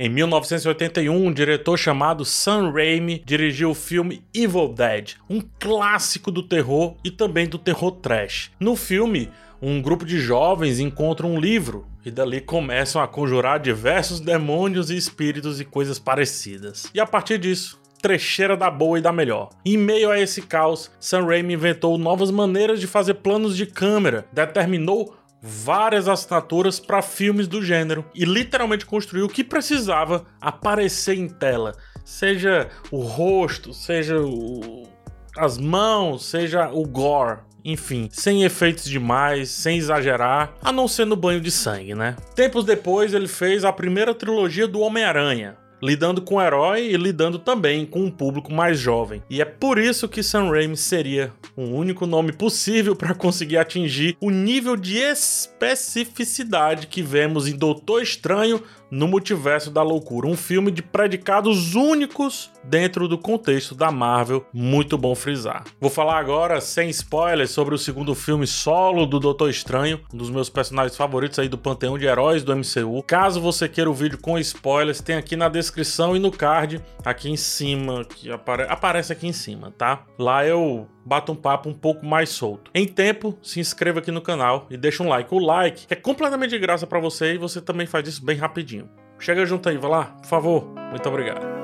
Em 1981, um diretor chamado Sam Raimi dirigiu o filme Evil Dead, um clássico do terror e também do terror trash. No filme, um grupo de jovens encontra um livro e dali começam a conjurar diversos demônios e espíritos e coisas parecidas. E a partir disso, trecheira da boa e da melhor. Em meio a esse caos, Sam Raimi inventou novas maneiras de fazer planos de câmera, determinou várias assinaturas para filmes do gênero e literalmente construiu o que precisava aparecer em tela, seja o rosto, seja o... as mãos, seja o gore. Enfim, sem efeitos demais, sem exagerar, a não ser no banho de sangue, né? Tempos depois, ele fez a primeira trilogia do Homem-Aranha, lidando com o herói e lidando também com um público mais jovem. E é por isso que Sam Raimi seria o único nome possível para conseguir atingir o nível de especificidade que vemos em Doutor Estranho no Multiverso da Loucura, um filme de predicados únicos dentro do contexto da Marvel, muito bom frisar. Vou falar agora, sem spoilers, sobre o segundo filme solo do Doutor Estranho, um dos meus personagens favoritos aí do panteão de heróis do MCU. Caso você queira o vídeo com spoilers, tem aqui na descrição e no card, aqui em cima, que apare aparece aqui em cima, tá? Lá eu bato um papo um pouco mais solto. Em tempo, se inscreva aqui no canal e deixa um like. O like é completamente de graça para você e você também faz isso bem rapidinho. Chega junto aí, vai lá, por favor. Muito obrigado.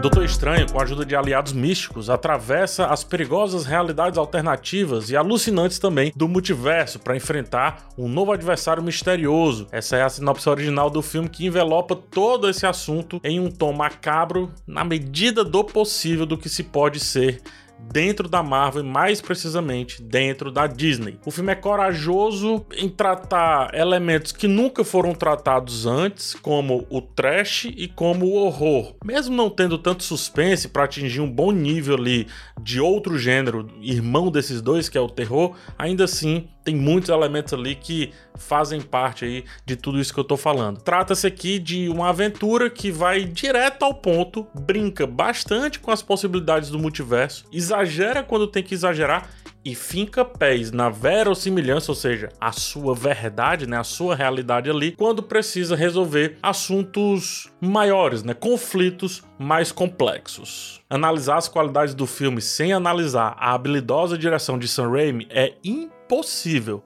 Doutor Estranho, com a ajuda de aliados místicos, atravessa as perigosas realidades alternativas e alucinantes também do multiverso para enfrentar um novo adversário misterioso. Essa é a sinopse original do filme que envelopa todo esse assunto em um tom macabro, na medida do possível do que se pode ser dentro da Marvel e mais precisamente dentro da Disney. O filme é corajoso em tratar elementos que nunca foram tratados antes, como o trash e como o horror. Mesmo não tendo tanto suspense para atingir um bom nível ali de outro gênero, irmão desses dois, que é o terror, ainda assim tem muitos elementos ali que fazem parte aí de tudo isso que eu tô falando. Trata-se aqui de uma aventura que vai direto ao ponto, brinca bastante com as possibilidades do multiverso, exagera quando tem que exagerar e finca pés na verossimilhança, ou seja, a sua verdade, né, a sua realidade ali, quando precisa resolver assuntos maiores, né, conflitos mais complexos. Analisar as qualidades do filme sem analisar a habilidosa direção de Sam Raimi é impossível.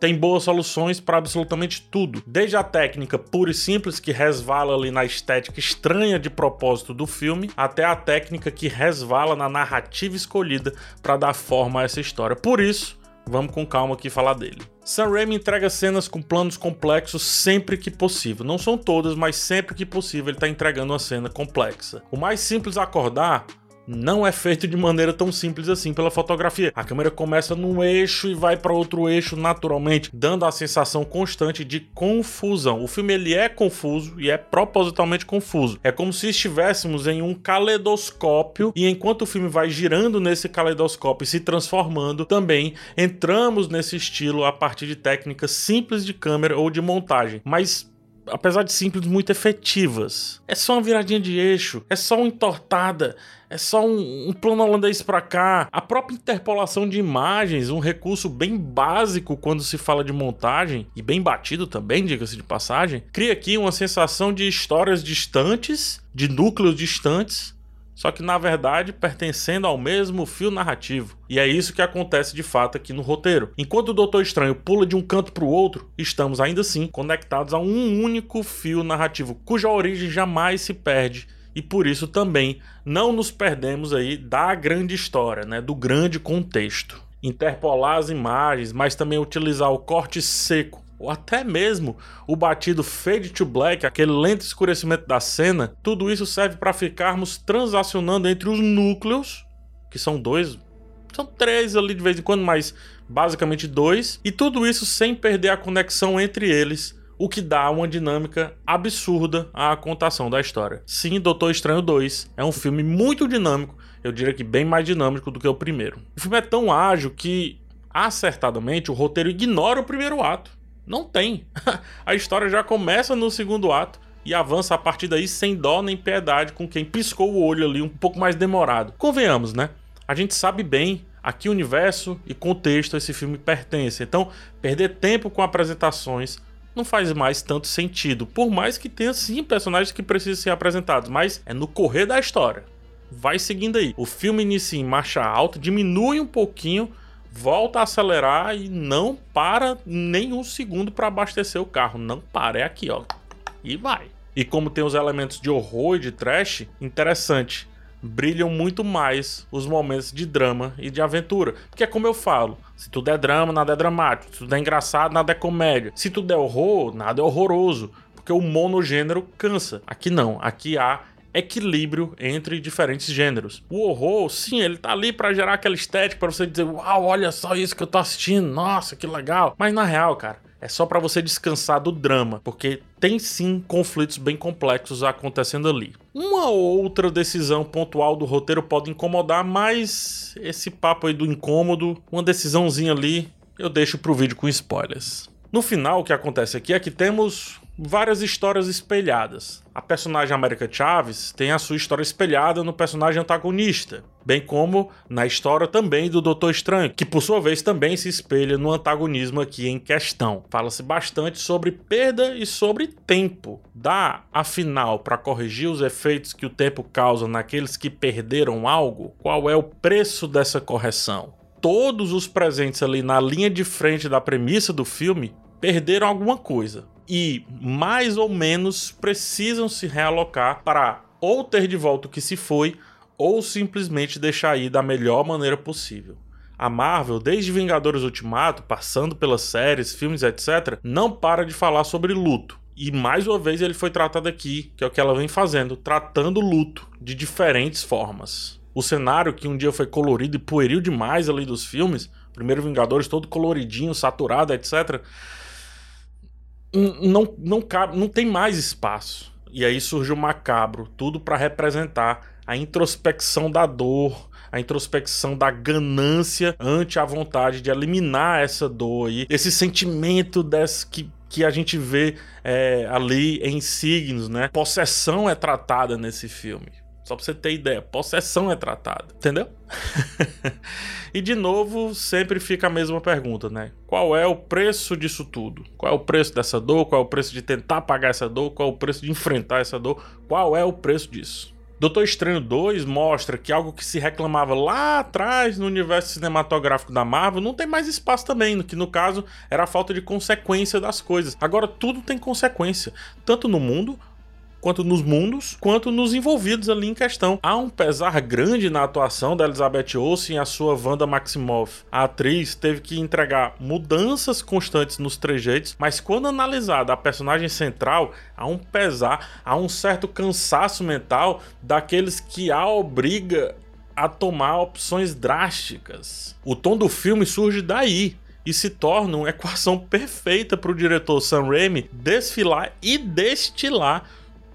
Tem boas soluções para absolutamente tudo, desde a técnica pura e simples que resvala ali na estética estranha de propósito do filme, até a técnica que resvala na narrativa escolhida para dar forma a essa história. Por isso, vamos com calma aqui falar dele. Sam Raimi entrega cenas com planos complexos sempre que possível. Não são todas, mas sempre que possível ele está entregando uma cena complexa. O mais simples acordar não é feito de maneira tão simples assim pela fotografia. A câmera começa num eixo e vai para outro eixo naturalmente, dando a sensação constante de confusão. O filme ele é confuso e é propositalmente confuso. É como se estivéssemos em um caleidoscópio e enquanto o filme vai girando nesse caleidoscópio e se transformando, também entramos nesse estilo a partir de técnicas simples de câmera ou de montagem, mas apesar de simples, muito efetivas. É só uma viradinha de eixo, é só uma entortada, é só um, um plano holandês para cá. A própria interpolação de imagens, um recurso bem básico quando se fala de montagem, e bem batido também, diga-se de passagem, cria aqui uma sensação de histórias distantes, de núcleos distantes, só que na verdade pertencendo ao mesmo fio narrativo. E é isso que acontece de fato aqui no roteiro. Enquanto o Doutor Estranho pula de um canto para o outro, estamos ainda assim conectados a um único fio narrativo, cuja origem jamais se perde e por isso também não nos perdemos aí da grande história, né, do grande contexto. Interpolar as imagens, mas também utilizar o corte seco ou até mesmo o batido fade to black, aquele lento escurecimento da cena, tudo isso serve para ficarmos transacionando entre os núcleos, que são dois, são três ali de vez em quando, mas basicamente dois, e tudo isso sem perder a conexão entre eles, o que dá uma dinâmica absurda à contação da história. Sim, Doutor Estranho 2 é um filme muito dinâmico, eu diria que bem mais dinâmico do que o primeiro. O filme é tão ágil que, acertadamente, o roteiro ignora o primeiro ato. Não tem. a história já começa no segundo ato e avança a partir daí sem dó nem piedade com quem piscou o olho ali um pouco mais demorado. Convenhamos, né? A gente sabe bem a que universo e contexto esse filme pertence. Então, perder tempo com apresentações não faz mais tanto sentido. Por mais que tenha sim personagens que precisam ser apresentados, mas é no correr da história. Vai seguindo aí. O filme inicia em marcha alta, diminui um pouquinho, volta a acelerar e não para nem um segundo para abastecer o carro. Não para, é aqui, ó. E vai. E como tem os elementos de horror e de trash, interessante brilham muito mais os momentos de drama e de aventura. Porque é como eu falo, se tudo é drama, nada é dramático. Se tudo é engraçado, nada é comédia. Se tudo é horror, nada é horroroso. Porque o monogênero cansa. Aqui não, aqui há equilíbrio entre diferentes gêneros. O horror, sim, ele tá ali para gerar aquela estética para você dizer, uau, olha só isso que eu tô assistindo, nossa, que legal. Mas na real, cara, é só para você descansar do drama, porque tem sim conflitos bem complexos acontecendo ali. Uma ou outra decisão pontual do roteiro pode incomodar, mas esse papo aí do incômodo, uma decisãozinha ali, eu deixo pro vídeo com spoilers. No final, o que acontece aqui é que temos várias histórias espelhadas. A personagem América Chaves tem a sua história espelhada no personagem antagonista, bem como na história também do Doutor Estranho, que por sua vez também se espelha no antagonismo aqui em questão. Fala-se bastante sobre perda e sobre tempo. Dá, afinal, para corrigir os efeitos que o tempo causa naqueles que perderam algo? Qual é o preço dessa correção? Todos os presentes ali na linha de frente da premissa do filme perderam alguma coisa e mais ou menos precisam se realocar para ou ter de volta o que se foi ou simplesmente deixar ir da melhor maneira possível. A Marvel, desde Vingadores Ultimato, passando pelas séries, filmes, etc., não para de falar sobre luto. E mais uma vez ele foi tratado aqui, que é o que ela vem fazendo, tratando luto de diferentes formas. O cenário que um dia foi colorido e pueril demais ali dos filmes, primeiro Vingadores todo coloridinho, saturado, etc não, não, cabe, não tem mais espaço. E aí surge o macabro, tudo para representar a introspecção da dor, a introspecção da ganância ante a vontade de eliminar essa dor aí, esse sentimento desse que que a gente vê é, ali em signos, né? Possessão é tratada nesse filme. Só pra você ter ideia, possessão é tratada, entendeu? e de novo, sempre fica a mesma pergunta, né? Qual é o preço disso tudo? Qual é o preço dessa dor? Qual é o preço de tentar pagar essa dor? Qual é o preço de enfrentar essa dor? Qual é o preço disso? Doutor Estranho 2 mostra que algo que se reclamava lá atrás no universo cinematográfico da Marvel não tem mais espaço também, que no caso era a falta de consequência das coisas. Agora tudo tem consequência, tanto no mundo quanto nos mundos, quanto nos envolvidos ali em questão. Há um pesar grande na atuação da Elizabeth Olsen e a sua Wanda Maximoff. A atriz teve que entregar mudanças constantes nos trejeitos, mas quando analisada a personagem central, há um pesar, há um certo cansaço mental daqueles que a obriga a tomar opções drásticas. O tom do filme surge daí, e se torna uma equação perfeita para o diretor Sam Raimi desfilar e destilar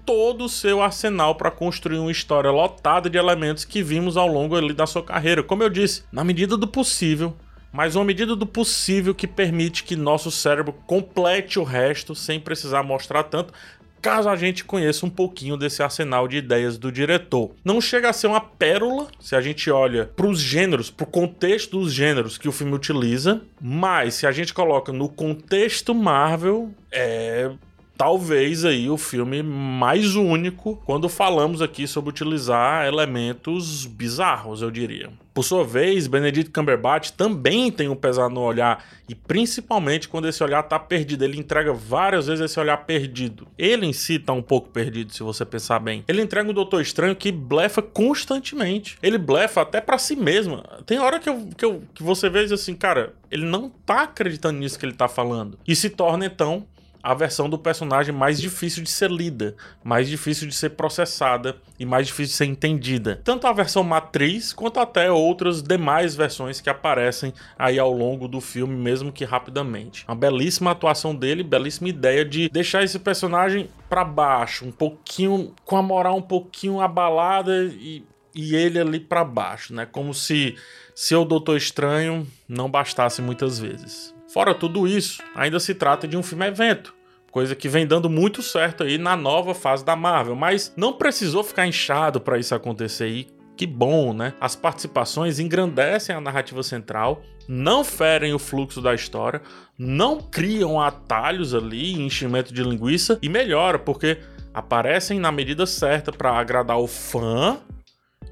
todo o seu arsenal para construir uma história lotada de elementos que vimos ao longo ali da sua carreira. Como eu disse, na medida do possível, mas uma medida do possível que permite que nosso cérebro complete o resto sem precisar mostrar tanto, caso a gente conheça um pouquinho desse arsenal de ideias do diretor. Não chega a ser uma pérola se a gente olha para os gêneros, para o contexto dos gêneros que o filme utiliza, mas se a gente coloca no contexto Marvel, é talvez aí o filme mais único quando falamos aqui sobre utilizar elementos bizarros, eu diria. Por sua vez, Benedict Cumberbatch também tem um pesar no olhar, e principalmente quando esse olhar tá perdido. Ele entrega várias vezes esse olhar perdido. Ele em si tá um pouco perdido, se você pensar bem. Ele entrega um Doutor Estranho que blefa constantemente. Ele blefa até para si mesmo. Tem hora que, eu, que, eu, que você vê assim, cara, ele não tá acreditando nisso que ele tá falando. E se torna então a versão do personagem mais difícil de ser lida, mais difícil de ser processada e mais difícil de ser entendida. Tanto a versão matriz quanto até outras demais versões que aparecem aí ao longo do filme, mesmo que rapidamente. Uma belíssima atuação dele, belíssima ideia de deixar esse personagem para baixo, um pouquinho com a moral um pouquinho abalada e e ele ali para baixo, né? Como se se o Doutor Estranho não bastasse muitas vezes. Fora tudo isso, ainda se trata de um filme evento, coisa que vem dando muito certo aí na nova fase da Marvel, mas não precisou ficar inchado para isso acontecer e Que bom, né? As participações engrandecem a narrativa central, não ferem o fluxo da história, não criam atalhos ali, enchimento de linguiça e melhora, porque aparecem na medida certa para agradar o fã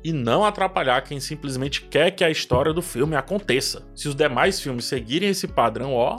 e não atrapalhar quem simplesmente quer que a história do filme aconteça. Se os demais filmes seguirem esse padrão, ó,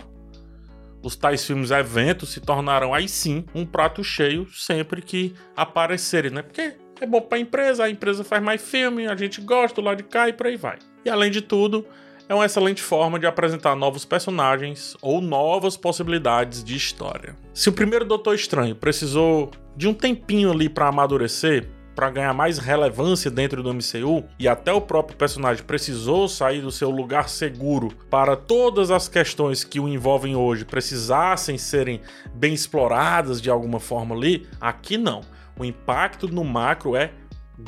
os tais filmes eventos se tornarão aí sim um prato cheio sempre que aparecerem, né? Porque é bom para a empresa, a empresa faz mais filme, a gente gosta do lado de cá e por aí vai. E além de tudo, é uma excelente forma de apresentar novos personagens ou novas possibilidades de história. Se o primeiro Doutor Estranho precisou de um tempinho ali para amadurecer, para ganhar mais relevância dentro do MCU e até o próprio personagem precisou sair do seu lugar seguro para todas as questões que o envolvem hoje precisassem serem bem exploradas de alguma forma ali, aqui não. O impacto no macro é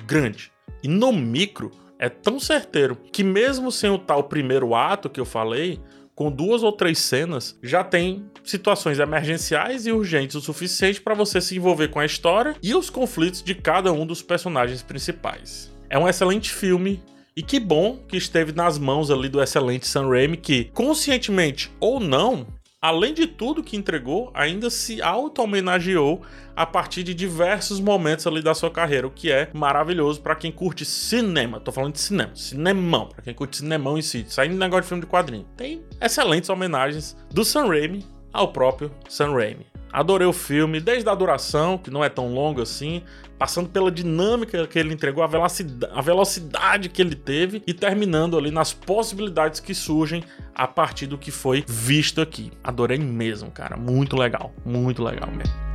grande. E no micro é tão certeiro que mesmo sem o tal primeiro ato que eu falei, com duas ou três cenas, já tem situações emergenciais e urgentes o suficiente para você se envolver com a história e os conflitos de cada um dos personagens principais. É um excelente filme e que bom que esteve nas mãos ali do excelente Sam Raimi que, conscientemente ou não, além de tudo que entregou, ainda se auto-homenageou a partir de diversos momentos ali da sua carreira, o que é maravilhoso para quem curte cinema. Tô falando de cinema, cinemão, para quem curte cinemão em si, saindo de negócio de filme de quadrinho. Tem excelentes homenagens do Sam Raimi ao próprio Sam Raimi. Adorei o filme, desde a duração, que não é tão longa assim, passando pela dinâmica que ele entregou, a velocidade, a velocidade que ele teve e terminando ali nas possibilidades que surgem a partir do que foi visto aqui. Adorei mesmo, cara. Muito legal, muito legal mesmo.